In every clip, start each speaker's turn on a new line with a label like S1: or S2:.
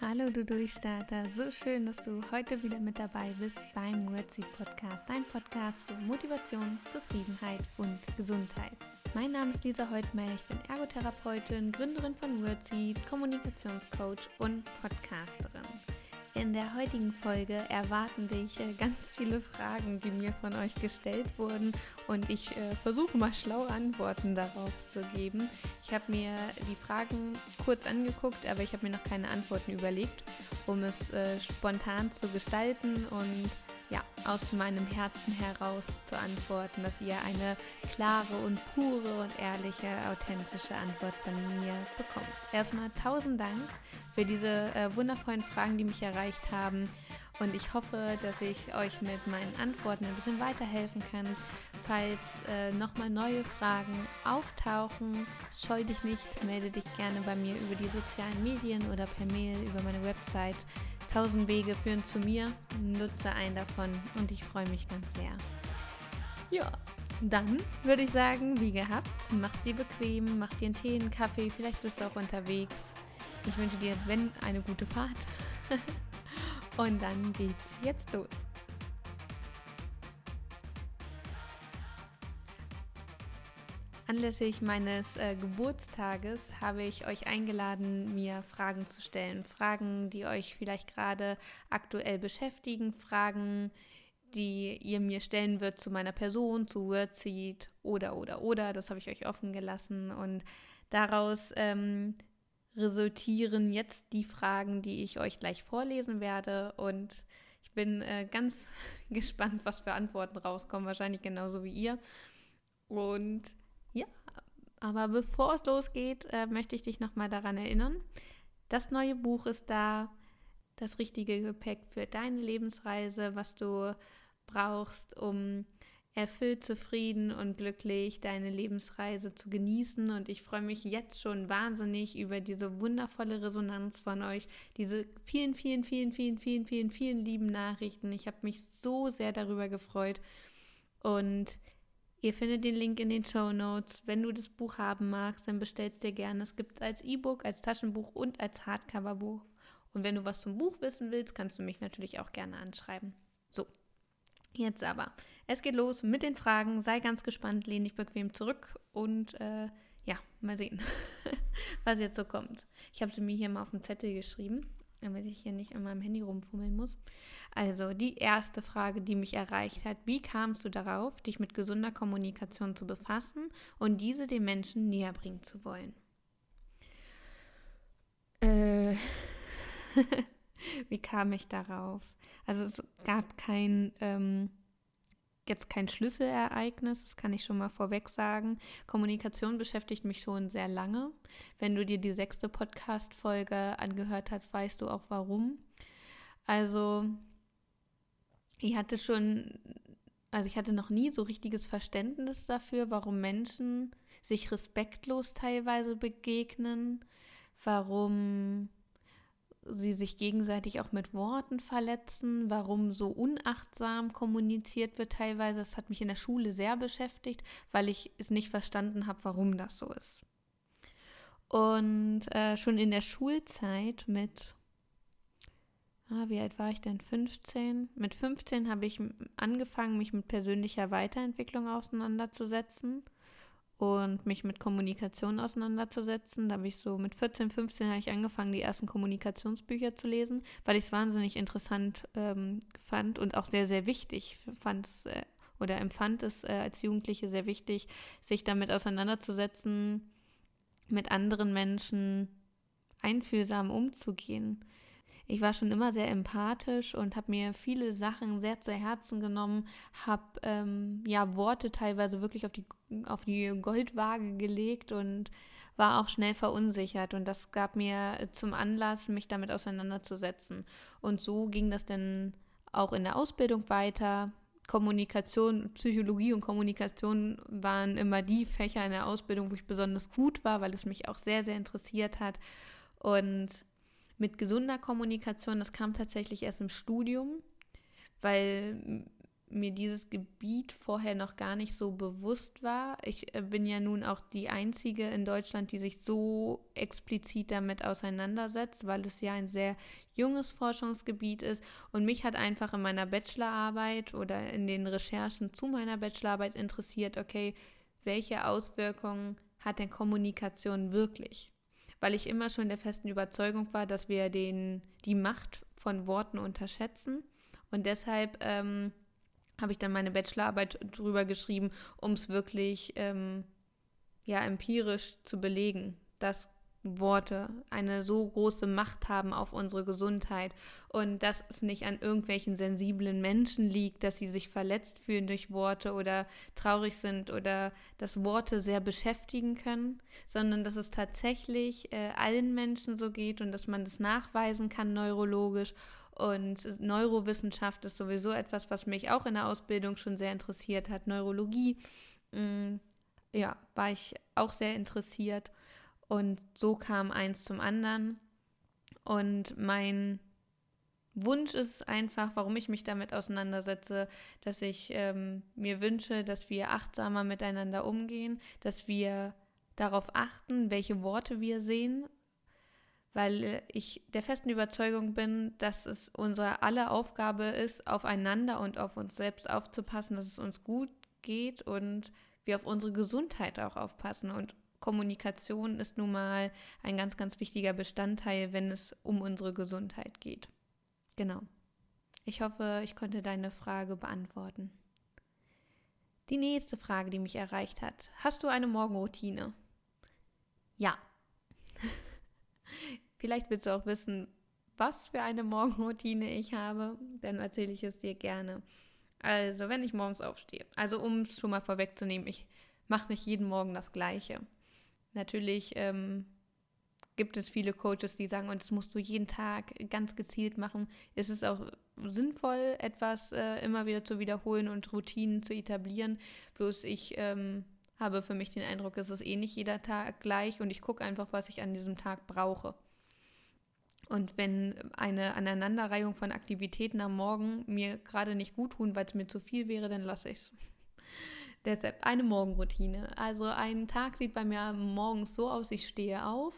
S1: Hallo du Durchstarter, so schön, dass du heute wieder mit dabei bist beim Wordseed Podcast, dein Podcast für Motivation, Zufriedenheit und Gesundheit. Mein Name ist Lisa Heutmeier, ich bin Ergotherapeutin, Gründerin von Wordseed, Kommunikationscoach und Podcasterin. In der heutigen Folge erwarten dich äh, ganz viele Fragen, die mir von euch gestellt wurden und ich äh, versuche mal schlaue Antworten darauf zu geben. Ich habe mir die Fragen kurz angeguckt, aber ich habe mir noch keine Antworten überlegt, um es äh, spontan zu gestalten und ja, aus meinem Herzen heraus zu antworten, dass ihr eine klare und pure und ehrliche, authentische Antwort von mir bekommt. Erstmal tausend Dank für diese äh, wundervollen Fragen, die mich erreicht haben. Und ich hoffe, dass ich euch mit meinen Antworten ein bisschen weiterhelfen kann. Falls äh, nochmal neue Fragen auftauchen, scheu dich nicht, melde dich gerne bei mir über die sozialen Medien oder per Mail über meine Website. Tausend Wege führen zu mir. Nutze einen davon und ich freue mich ganz sehr. Ja, dann würde ich sagen, wie gehabt, mach's dir bequem, mach dir einen Tee, einen Kaffee, vielleicht bist du auch unterwegs. Ich wünsche dir, wenn, eine gute Fahrt. und dann geht's jetzt los. Anlässlich meines äh, Geburtstages habe ich euch eingeladen, mir Fragen zu stellen. Fragen, die euch vielleicht gerade aktuell beschäftigen, Fragen, die ihr mir stellen wird zu meiner Person, zu Wordseed oder, oder, oder. Das habe ich euch offen gelassen. Und daraus ähm, resultieren jetzt die Fragen, die ich euch gleich vorlesen werde. Und ich bin äh, ganz gespannt, was für Antworten rauskommen. Wahrscheinlich genauso wie ihr. Und aber bevor es losgeht, äh, möchte ich dich nochmal daran erinnern. Das neue Buch ist da, das richtige Gepäck für deine Lebensreise, was du brauchst, um erfüllt, zufrieden und glücklich deine Lebensreise zu genießen. Und ich freue mich jetzt schon wahnsinnig über diese wundervolle Resonanz von euch, diese vielen, vielen, vielen, vielen, vielen, vielen, vielen lieben Nachrichten. Ich habe mich so sehr darüber gefreut. Und Ihr findet den Link in den Show Notes. Wenn du das Buch haben magst, dann bestellst dir gerne. Es gibt es als E-Book, als Taschenbuch und als Hardcover-Buch. Und wenn du was zum Buch wissen willst, kannst du mich natürlich auch gerne anschreiben. So, jetzt aber. Es geht los mit den Fragen. Sei ganz gespannt, lehn dich bequem zurück und äh, ja, mal sehen, was jetzt so kommt. Ich habe sie mir hier mal auf den Zettel geschrieben damit ich hier nicht an meinem Handy rumfummeln muss. Also die erste Frage, die mich erreicht hat, wie kamst du darauf, dich mit gesunder Kommunikation zu befassen und diese den Menschen näher bringen zu wollen? Äh, wie kam ich darauf? Also es gab kein ähm, jetzt kein Schlüsselereignis, das kann ich schon mal vorweg sagen. Kommunikation beschäftigt mich schon sehr lange. Wenn du dir die sechste Podcast-Folge angehört hast, weißt du auch warum. Also, ich hatte schon, also ich hatte noch nie so richtiges Verständnis dafür, warum Menschen sich respektlos teilweise begegnen, warum sie sich gegenseitig auch mit Worten verletzen, warum so unachtsam kommuniziert wird teilweise. Das hat mich in der Schule sehr beschäftigt, weil ich es nicht verstanden habe, warum das so ist. Und äh, schon in der Schulzeit mit, ah, wie alt war ich denn? 15? Mit 15 habe ich angefangen, mich mit persönlicher Weiterentwicklung auseinanderzusetzen und mich mit Kommunikation auseinanderzusetzen. Da habe ich so mit 14, 15 habe ich angefangen, die ersten Kommunikationsbücher zu lesen, weil ich es wahnsinnig interessant ähm, fand und auch sehr, sehr wichtig fand es äh, oder empfand es äh, als Jugendliche sehr wichtig, sich damit auseinanderzusetzen, mit anderen Menschen einfühlsam umzugehen ich war schon immer sehr empathisch und habe mir viele Sachen sehr zu Herzen genommen, habe ähm, ja Worte teilweise wirklich auf die, auf die Goldwaage gelegt und war auch schnell verunsichert und das gab mir zum Anlass, mich damit auseinanderzusetzen. Und so ging das dann auch in der Ausbildung weiter. Kommunikation, Psychologie und Kommunikation waren immer die Fächer in der Ausbildung, wo ich besonders gut war, weil es mich auch sehr, sehr interessiert hat. Und mit gesunder Kommunikation, das kam tatsächlich erst im Studium, weil mir dieses Gebiet vorher noch gar nicht so bewusst war. Ich äh, bin ja nun auch die Einzige in Deutschland, die sich so explizit damit auseinandersetzt, weil es ja ein sehr junges Forschungsgebiet ist. Und mich hat einfach in meiner Bachelorarbeit oder in den Recherchen zu meiner Bachelorarbeit interessiert, okay, welche Auswirkungen hat denn Kommunikation wirklich? Weil ich immer schon der festen Überzeugung war, dass wir den, die Macht von Worten unterschätzen. Und deshalb ähm, habe ich dann meine Bachelorarbeit drüber geschrieben, um es wirklich ähm, ja, empirisch zu belegen, dass Worte eine so große Macht haben auf unsere Gesundheit und dass es nicht an irgendwelchen sensiblen Menschen liegt, dass sie sich verletzt fühlen durch Worte oder traurig sind oder dass Worte sehr beschäftigen können, sondern dass es tatsächlich äh, allen Menschen so geht und dass man das nachweisen kann neurologisch und Neurowissenschaft ist sowieso etwas, was mich auch in der Ausbildung schon sehr interessiert hat. Neurologie, mh, mm, ja, war ich auch sehr interessiert. Und so kam eins zum anderen. Und mein Wunsch ist einfach, warum ich mich damit auseinandersetze, dass ich ähm, mir wünsche, dass wir achtsamer miteinander umgehen, dass wir darauf achten, welche Worte wir sehen weil äh, ich der festen Überzeugung bin, dass es unsere aller Aufgabe ist, aufeinander und auf uns selbst aufzupassen, dass es uns gut geht und wir auf unsere Gesundheit auch aufpassen. Und Kommunikation ist nun mal ein ganz, ganz wichtiger Bestandteil, wenn es um unsere Gesundheit geht. Genau. Ich hoffe, ich konnte deine Frage beantworten. Die nächste Frage, die mich erreicht hat. Hast du eine Morgenroutine? Ja. Vielleicht willst du auch wissen, was für eine Morgenroutine ich habe, dann erzähle ich es dir gerne. Also, wenn ich morgens aufstehe, also um es schon mal vorwegzunehmen, ich mache nicht jeden Morgen das Gleiche. Natürlich ähm, gibt es viele Coaches, die sagen, und das musst du jeden Tag ganz gezielt machen. Es ist auch sinnvoll, etwas äh, immer wieder zu wiederholen und Routinen zu etablieren. Bloß ich ähm, habe für mich den Eindruck, es ist eh nicht jeder Tag gleich und ich gucke einfach, was ich an diesem Tag brauche. Und wenn eine Aneinanderreihung von Aktivitäten am Morgen mir gerade nicht gut tun, weil es mir zu viel wäre, dann lasse ich es. Deshalb eine Morgenroutine. Also ein Tag sieht bei mir morgens so aus, ich stehe auf,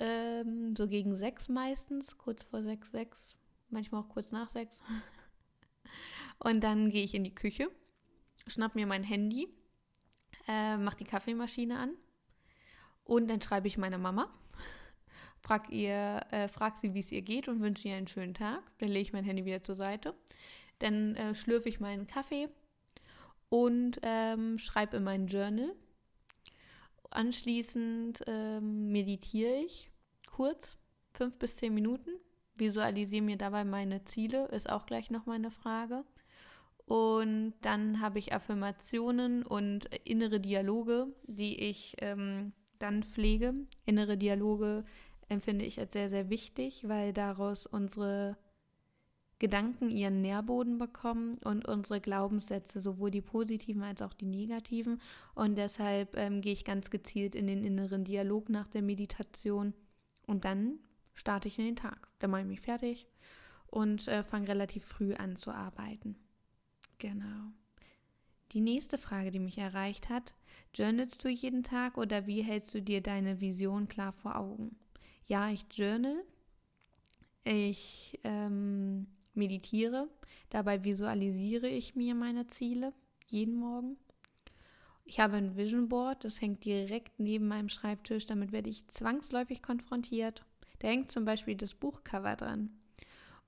S1: ähm, so gegen sechs meistens, kurz vor sechs, sechs, manchmal auch kurz nach sechs. Und dann gehe ich in die Küche, schnapp mir mein Handy, äh, mache die Kaffeemaschine an und dann schreibe ich meiner Mama frag, ihr, äh, frag sie, wie es ihr geht und wünsche ihr einen schönen Tag. Dann lege ich mein Handy wieder zur Seite. Dann äh, schlürfe ich meinen Kaffee und ähm, schreibe in mein Journal. Anschließend ähm, meditiere ich kurz, fünf bis zehn Minuten. Visualisiere mir dabei meine Ziele, ist auch gleich noch meine Frage. Und dann habe ich Affirmationen und innere Dialoge, die ich ähm, dann pflege. Innere Dialoge empfinde ich als sehr, sehr wichtig, weil daraus unsere Gedanken ihren Nährboden bekommen und unsere Glaubenssätze, sowohl die positiven als auch die negativen. Und deshalb ähm, gehe ich ganz gezielt in den inneren Dialog nach der Meditation und dann starte ich in den Tag. Dann mache ich mich fertig und äh, fange relativ früh an zu arbeiten. Genau. Die nächste Frage, die mich erreicht hat, journalst du jeden Tag oder wie hältst du dir deine Vision klar vor Augen? Ja, ich journal. Ich ähm, meditiere. Dabei visualisiere ich mir meine Ziele jeden Morgen. Ich habe ein Vision Board, das hängt direkt neben meinem Schreibtisch. Damit werde ich zwangsläufig konfrontiert. Da hängt zum Beispiel das Buchcover dran.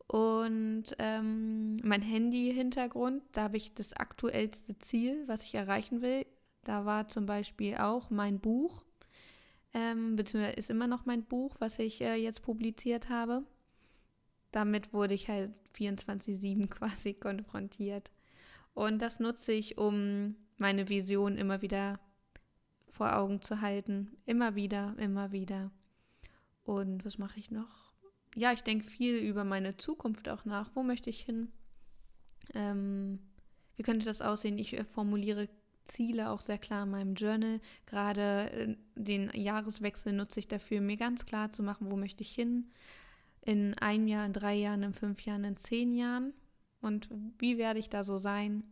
S1: Und ähm, mein Handy-Hintergrund, da habe ich das aktuellste Ziel, was ich erreichen will. Da war zum Beispiel auch mein Buch ähm, beziehungsweise ist immer noch mein Buch, was ich äh, jetzt publiziert habe. Damit wurde ich halt 24-7 quasi konfrontiert. Und das nutze ich, um meine Vision immer wieder vor Augen zu halten. Immer wieder, immer wieder. Und was mache ich noch? Ja, ich denke viel über meine Zukunft auch nach. Wo möchte ich hin? Ähm, wie könnte das aussehen? Ich äh, formuliere Ziele auch sehr klar in meinem Journal. Gerade äh, den Jahreswechsel nutze ich dafür, mir ganz klar zu machen, wo möchte ich hin. In einem Jahr, in drei Jahren, in fünf Jahren, in zehn Jahren. Und wie werde ich da so sein?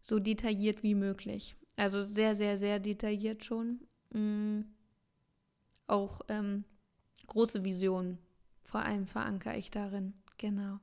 S1: So detailliert wie möglich. Also sehr, sehr, sehr detailliert schon. Mhm. Auch ähm, große Visionen, vor allem verankere ich darin. Genau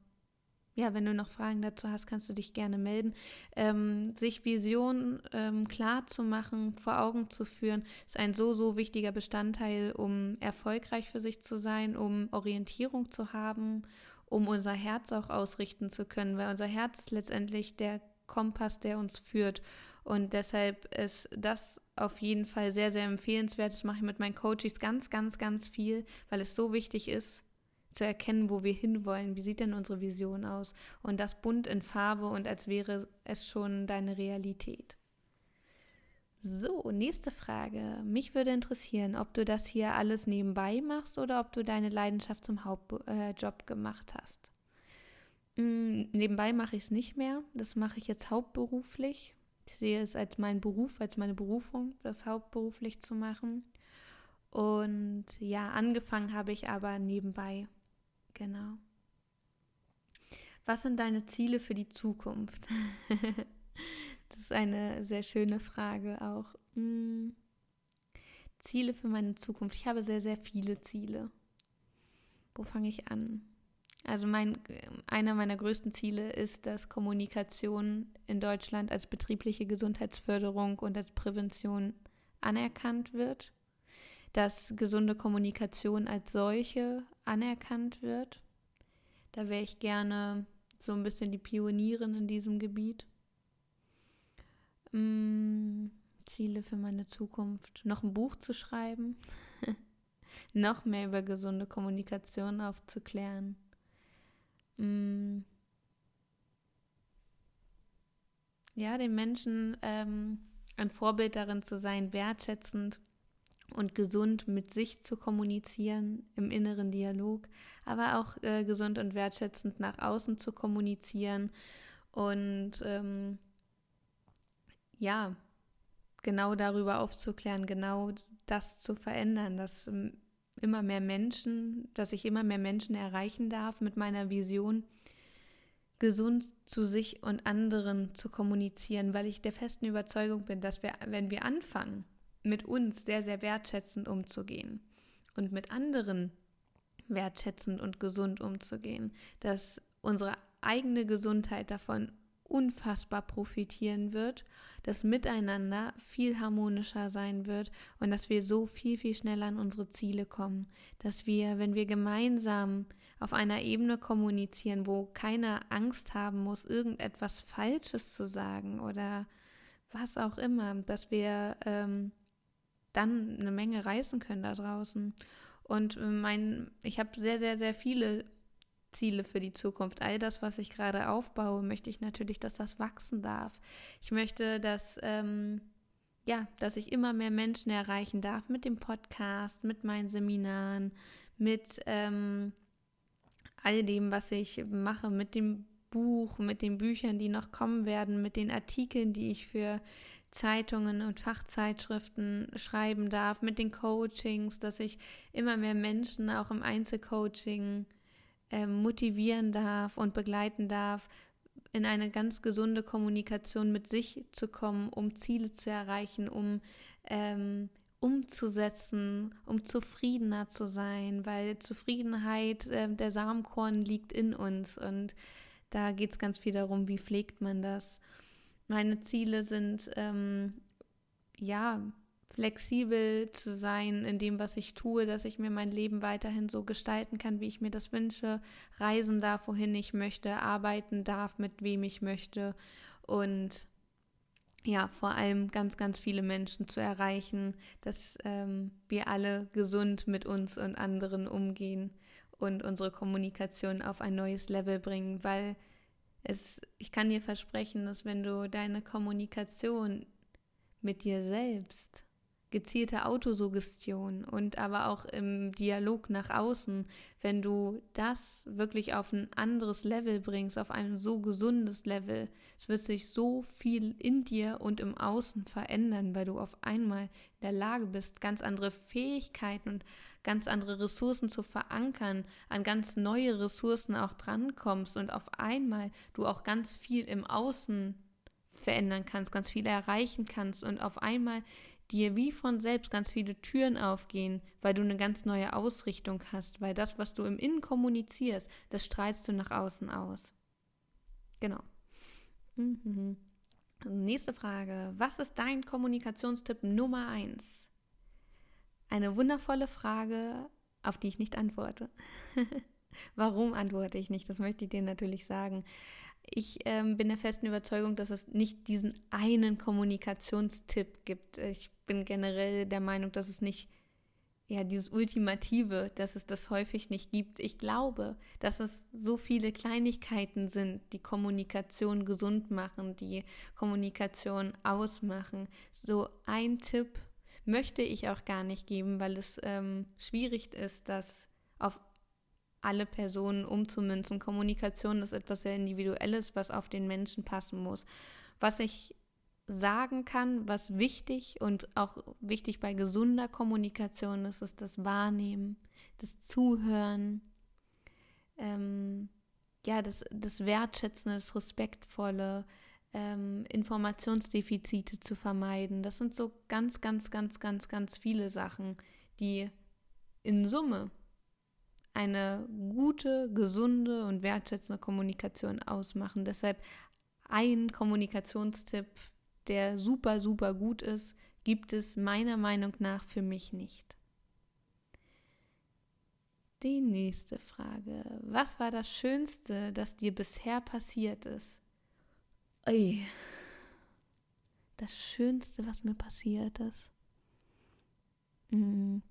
S1: ja, wenn du noch Fragen dazu hast, kannst du dich gerne melden. Ähm, sich Visionen ähm, klar zu machen, vor Augen zu führen, ist ein so, so wichtiger Bestandteil, um erfolgreich für sich zu sein, um Orientierung zu haben, um unser Herz auch ausrichten zu können, weil unser Herz ist letztendlich der Kompass, der uns führt. Und deshalb ist das auf jeden Fall sehr, sehr empfehlenswert. Das mache ich mit meinen Coaches ganz, ganz, ganz viel, weil es so wichtig ist, zu erkennen, wo wir hinwollen. Wie sieht denn unsere Vision aus? Und das bunt in Farbe und als wäre es schon deine Realität. So, nächste Frage. Mich würde interessieren, ob du das hier alles nebenbei machst oder ob du deine Leidenschaft zum Hauptjob äh, gemacht hast. Hm, nebenbei mache ich es nicht mehr. Das mache ich jetzt hauptberuflich. Ich sehe es als meinen Beruf, als meine Berufung, das hauptberuflich zu machen. Und ja, angefangen habe ich aber nebenbei Genau. Was sind deine Ziele für die Zukunft? das ist eine sehr schöne Frage auch. Hm. Ziele für meine Zukunft. Ich habe sehr, sehr viele Ziele. Wo fange ich an? Also mein, einer meiner größten Ziele ist, dass Kommunikation in Deutschland als betriebliche Gesundheitsförderung und als Prävention anerkannt wird dass gesunde Kommunikation als solche anerkannt wird. Da wäre ich gerne so ein bisschen die Pionierin in diesem Gebiet. Hm, Ziele für meine Zukunft. Noch ein Buch zu schreiben. noch mehr über gesunde Kommunikation aufzuklären. Hm, ja, den Menschen ähm, ein Vorbild darin zu sein, wertschätzend und gesund mit sich zu kommunizieren im inneren Dialog, aber auch äh, gesund und wertschätzend nach außen zu kommunizieren. Und ähm, ja, genau darüber aufzuklären, genau das zu verändern, dass ähm, immer mehr Menschen, dass ich immer mehr Menschen erreichen darf mit meiner Vision, gesund zu sich und anderen zu kommunizieren, weil ich der festen Überzeugung bin, dass wir, wenn wir anfangen, mit uns sehr, sehr wertschätzend umzugehen und mit anderen wertschätzend und gesund umzugehen, dass unsere eigene Gesundheit davon unfassbar profitieren wird, das Miteinander viel harmonischer sein wird und dass wir so viel, viel schneller an unsere Ziele kommen, dass wir, wenn wir gemeinsam auf einer Ebene kommunizieren, wo keiner Angst haben muss, irgendetwas Falsches zu sagen oder was auch immer, dass wir ähm, dann eine Menge reißen können da draußen. Und äh, mein, ich habe sehr, sehr, sehr viele Ziele für die Zukunft. All das, was ich gerade aufbaue, möchte ich natürlich, dass das wachsen darf. Ich möchte, dass, ähm, ja, dass ich immer mehr Menschen erreichen darf mit dem Podcast, mit meinen Seminaren, mit ähm, all dem, was ich mache, mit dem Buch, mit den Büchern, die noch kommen werden, mit den Artikeln, die ich für Zeitungen und Fachzeitschriften schreiben darf, mit den Coachings, dass ich immer mehr Menschen auch im Einzelcoaching äh, motivieren darf und begleiten darf, in eine ganz gesunde Kommunikation mit sich zu kommen, um Ziele zu erreichen, um ähm, umzusetzen, um zufriedener zu sein, weil Zufriedenheit, äh, der Samenkorn liegt in uns und da geht es ganz viel darum, wie pflegt man das. Meine Ziele sind, ähm, ja, flexibel zu sein in dem, was ich tue, dass ich mir mein Leben weiterhin so gestalten kann, wie ich mir das wünsche, reisen darf, wohin ich möchte, arbeiten darf, mit wem ich möchte und ja, vor allem ganz, ganz viele Menschen zu erreichen, dass ähm, wir alle gesund mit uns und anderen umgehen und unsere Kommunikation auf ein neues Level bringen, weil es, ich kann dir versprechen, dass wenn du deine Kommunikation mit dir selbst gezielte Autosuggestion und aber auch im Dialog nach außen, wenn du das wirklich auf ein anderes Level bringst, auf ein so gesundes Level, es wird sich so viel in dir und im Außen verändern, weil du auf einmal in der Lage bist, ganz andere Fähigkeiten und ganz andere Ressourcen zu verankern, an ganz neue Ressourcen auch drankommst und auf einmal du auch ganz viel im Außen verändern kannst, ganz viel erreichen kannst und auf einmal dir wie von selbst ganz viele Türen aufgehen, weil du eine ganz neue Ausrichtung hast, weil das, was du im Innen kommunizierst, das strahlst du nach außen aus. Genau. Mhm. Nächste Frage. Was ist dein Kommunikationstipp Nummer eins? Eine wundervolle Frage, auf die ich nicht antworte. Warum antworte ich nicht? Das möchte ich dir natürlich sagen. Ich ähm, bin der festen Überzeugung, dass es nicht diesen einen Kommunikationstipp gibt. Ich bin generell der Meinung, dass es nicht ja dieses Ultimative, dass es das häufig nicht gibt. Ich glaube, dass es so viele Kleinigkeiten sind, die Kommunikation gesund machen, die Kommunikation ausmachen. So ein Tipp möchte ich auch gar nicht geben, weil es ähm, schwierig ist, das auf alle Personen umzumünzen. Kommunikation ist etwas sehr Individuelles, was auf den Menschen passen muss. Was ich sagen kann, was wichtig und auch wichtig bei gesunder Kommunikation ist, ist das Wahrnehmen, das Zuhören, ähm, ja, das, das Wertschätzen, das Respektvolle, ähm, Informationsdefizite zu vermeiden. Das sind so ganz, ganz, ganz, ganz, ganz viele Sachen, die in Summe eine gute, gesunde und wertschätzende Kommunikation ausmachen. Deshalb ein Kommunikationstipp, der super, super gut ist, gibt es meiner Meinung nach für mich nicht. Die nächste Frage. Was war das Schönste, das dir bisher passiert ist? Ui. Das Schönste, was mir passiert ist. Hm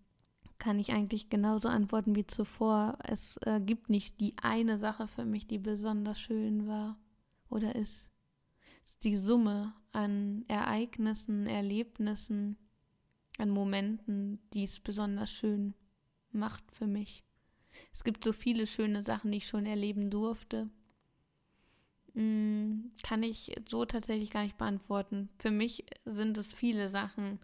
S1: kann ich eigentlich genauso antworten wie zuvor. Es äh, gibt nicht die eine Sache für mich, die besonders schön war oder ist. Es ist die Summe an Ereignissen, Erlebnissen, an Momenten, die es besonders schön macht für mich. Es gibt so viele schöne Sachen, die ich schon erleben durfte. Hm, kann ich so tatsächlich gar nicht beantworten. Für mich sind es viele Sachen,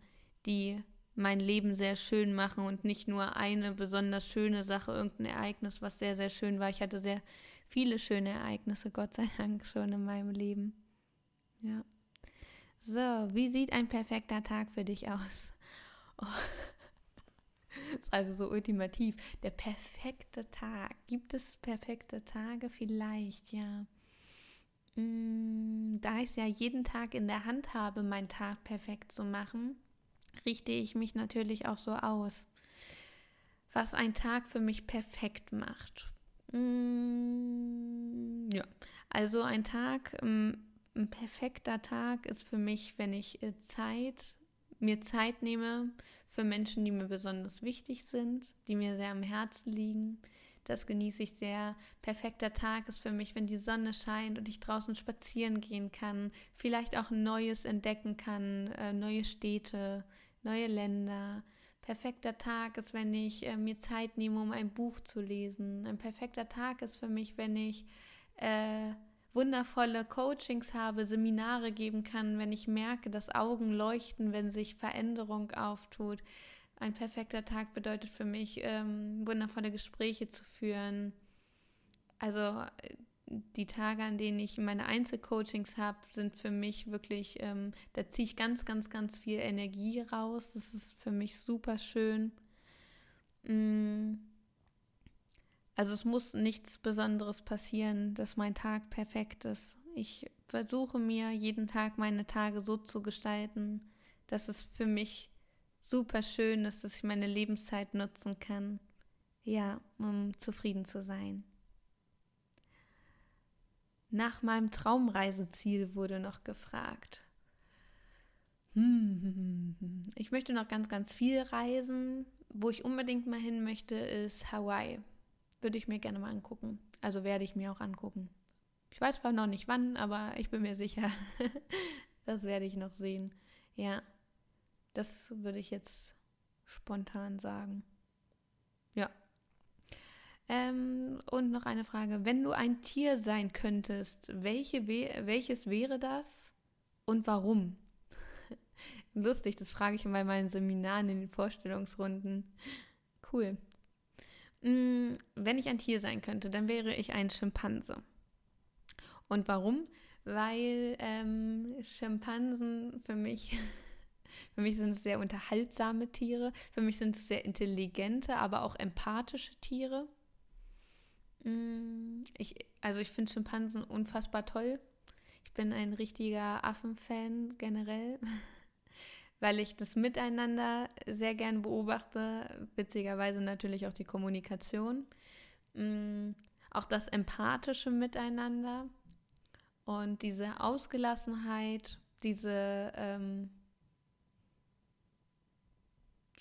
S1: die mein Leben sehr schön machen und nicht nur eine besonders schöne Sache, irgendein Ereignis, was sehr, sehr schön war. Ich hatte sehr viele schöne Ereignisse, Gott sei Dank, schon in meinem Leben. Ja. So, wie sieht ein perfekter Tag für dich aus? Oh. Das ist also so ultimativ. Der perfekte Tag. Gibt es perfekte Tage? Vielleicht, ja. Mm, da ich es ja jeden Tag in der Hand habe, meinen Tag perfekt zu machen, richte ich mich natürlich auch so aus. Was ein Tag für mich perfekt macht. Mm, ja, also ein Tag, ähm, ein perfekter Tag ist für mich, wenn ich äh, Zeit, mir Zeit nehme für Menschen, die mir besonders wichtig sind, die mir sehr am Herzen liegen. Das genieße ich sehr. Perfekter Tag ist für mich, wenn die Sonne scheint und ich draußen spazieren gehen kann, vielleicht auch Neues entdecken kann, äh, neue Städte, neue Länder. Perfekter Tag ist, wenn ich äh, mir Zeit nehme, um ein Buch zu lesen. Ein perfekter Tag ist für mich, wenn ich äh, wundervolle Coachings habe, Seminare geben kann, wenn ich merke, dass Augen leuchten, wenn sich Veränderung auftut. Ein perfekter Tag bedeutet für mich, ähm, wundervolle Gespräche zu führen. Also äh, die Tage, an denen ich meine Einzelcoachings habe, sind für mich wirklich, ähm, da ziehe ich ganz, ganz, ganz viel Energie raus. Das ist für mich super schön. Mm. Also es muss nichts Besonderes passieren, dass mein Tag perfekt ist. Ich versuche mir jeden Tag meine Tage so zu gestalten, dass es für mich super schön ist, dass ich meine Lebenszeit nutzen kann. Ja, um zufrieden zu sein. Nach meinem Traumreiseziel wurde noch gefragt. Hm, ich möchte noch ganz, ganz viel reisen. Wo ich unbedingt mal hin möchte, ist Hawaii. Würde ich mir gerne mal angucken. Also werde ich mir auch angucken. Ich weiß zwar noch nicht wann, aber ich bin mir sicher, das werde ich noch sehen. Ja. Das würde ich jetzt spontan sagen. Ja. Ähm, und noch eine Frage. Wenn du ein Tier sein könntest, welche, welches wäre das und warum? Lustig, das frage ich bei meinen Seminaren in den Vorstellungsrunden. Cool. Mm, wenn ich ein Tier sein könnte, dann wäre ich ein Schimpanse. Und warum? Weil ähm, Schimpansen für mich, für mich sind es sehr unterhaltsame Tiere, für mich sind es sehr intelligente, aber auch empathische Tiere. Mm, ich, also ich finde Schimpansen unfassbar toll. Ich bin ein richtiger Affenfan generell, weil ich das Miteinander sehr gern beobachte, witzigerweise natürlich auch die Kommunikation, mm, auch das empathische Miteinander und diese Ausgelassenheit, diese ähm,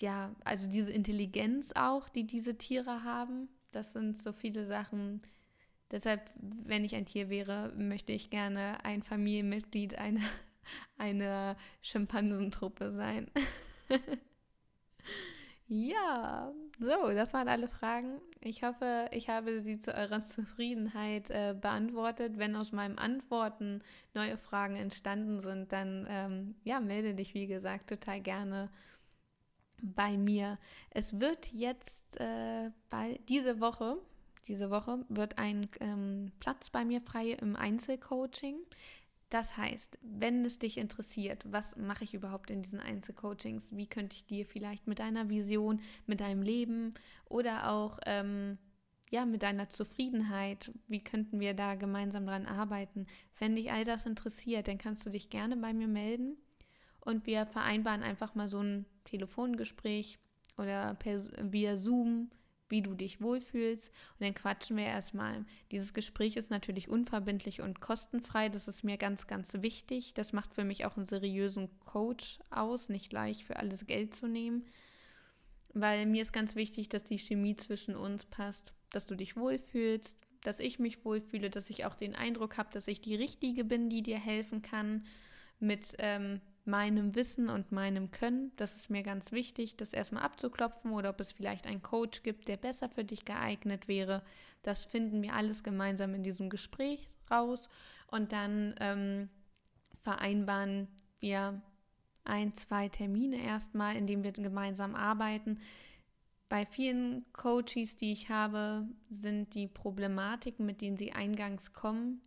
S1: ja, also diese Intelligenz auch, die diese Tiere haben, das sind so viele Sachen. Deshalb, wenn ich ein Tier wäre, möchte ich gerne ein Familienmitglied einer, einer Schimpansentruppe sein. ja, so, das waren alle Fragen. Ich hoffe, ich habe sie zu eurer Zufriedenheit äh, beantwortet. Wenn aus meinen Antworten neue Fragen entstanden sind, dann ähm, ja, melde dich, wie gesagt, total gerne bei mir. Es wird jetzt äh, bei diese Woche, diese Woche wird ein ähm, Platz bei mir frei im Einzelcoaching. Das heißt, wenn es dich interessiert, was mache ich überhaupt in diesen Einzelcoachings? Wie könnte ich dir vielleicht mit deiner Vision, mit deinem Leben oder auch ähm, ja, mit deiner Zufriedenheit, wie könnten wir da gemeinsam dran arbeiten? Wenn dich all das interessiert, dann kannst du dich gerne bei mir melden und wir vereinbaren einfach mal so ein Telefongespräch oder per, via Zoom, wie du dich wohlfühlst. Und dann quatschen wir erstmal. Dieses Gespräch ist natürlich unverbindlich und kostenfrei. Das ist mir ganz, ganz wichtig. Das macht für mich auch einen seriösen Coach aus, nicht leicht für alles Geld zu nehmen. Weil mir ist ganz wichtig, dass die Chemie zwischen uns passt, dass du dich wohlfühlst, dass ich mich wohlfühle, dass ich auch den Eindruck habe, dass ich die Richtige bin, die dir helfen kann mit ähm, meinem Wissen und meinem Können. Das ist mir ganz wichtig, das erstmal abzuklopfen oder ob es vielleicht einen Coach gibt, der besser für dich geeignet wäre. Das finden wir alles gemeinsam in diesem Gespräch raus und dann ähm, vereinbaren wir ein, zwei Termine erstmal, in denen wir gemeinsam arbeiten. Bei vielen Coaches, die ich habe, sind die Problematiken, mit denen sie eingangs kommen,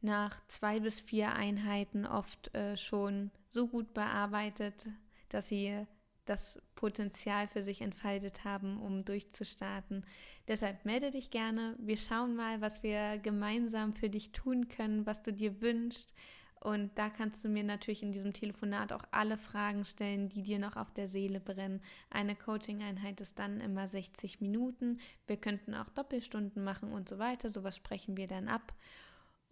S1: nach zwei bis vier Einheiten oft äh, schon so gut bearbeitet, dass sie das Potenzial für sich entfaltet haben, um durchzustarten. Deshalb melde dich gerne. Wir schauen mal, was wir gemeinsam für dich tun können, was du dir wünschst. Und da kannst du mir natürlich in diesem Telefonat auch alle Fragen stellen, die dir noch auf der Seele brennen. Eine Coaching-Einheit ist dann immer 60 Minuten. Wir könnten auch Doppelstunden machen und so weiter. Sowas sprechen wir dann ab.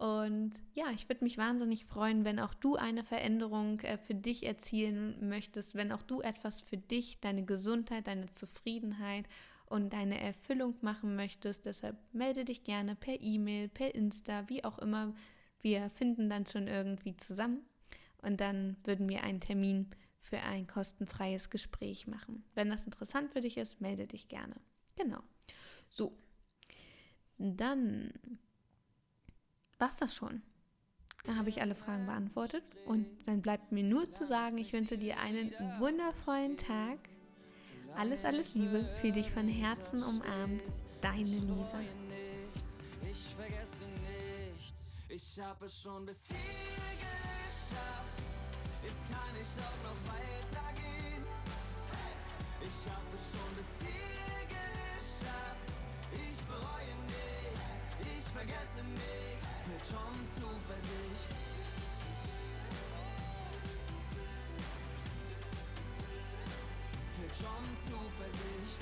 S1: Und ja, ich würde mich wahnsinnig freuen, wenn auch du eine Veränderung äh, für dich erzielen möchtest, wenn auch du etwas für dich, deine Gesundheit, deine Zufriedenheit und deine Erfüllung machen möchtest. Deshalb melde dich gerne per E-Mail, per Insta, wie auch immer. Wir finden dann schon irgendwie zusammen und dann würden wir einen Termin für ein kostenfreies Gespräch machen. Wenn das interessant für dich ist, melde dich gerne. Genau. So. Dann war es das schon. Da habe ich alle Fragen beantwortet und dann bleibt mir nur zu sagen, ich wünsche dir einen wundervollen Tag. Alles, alles Liebe, für dich von Herzen umarmt, deine Lisa. Ich vergesse nichts, ich habe es schon bis hier geschafft. Jetzt kann ich auch noch weitergehen. Ich habe es schon bis hier geschafft. Ich bereue nichts, ich vergesse schon Zuversicht. Führt schon Zuversicht.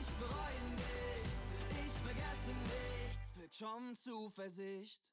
S1: Ich bereue nichts, ich vergesse nichts. Führt schon Zuversicht.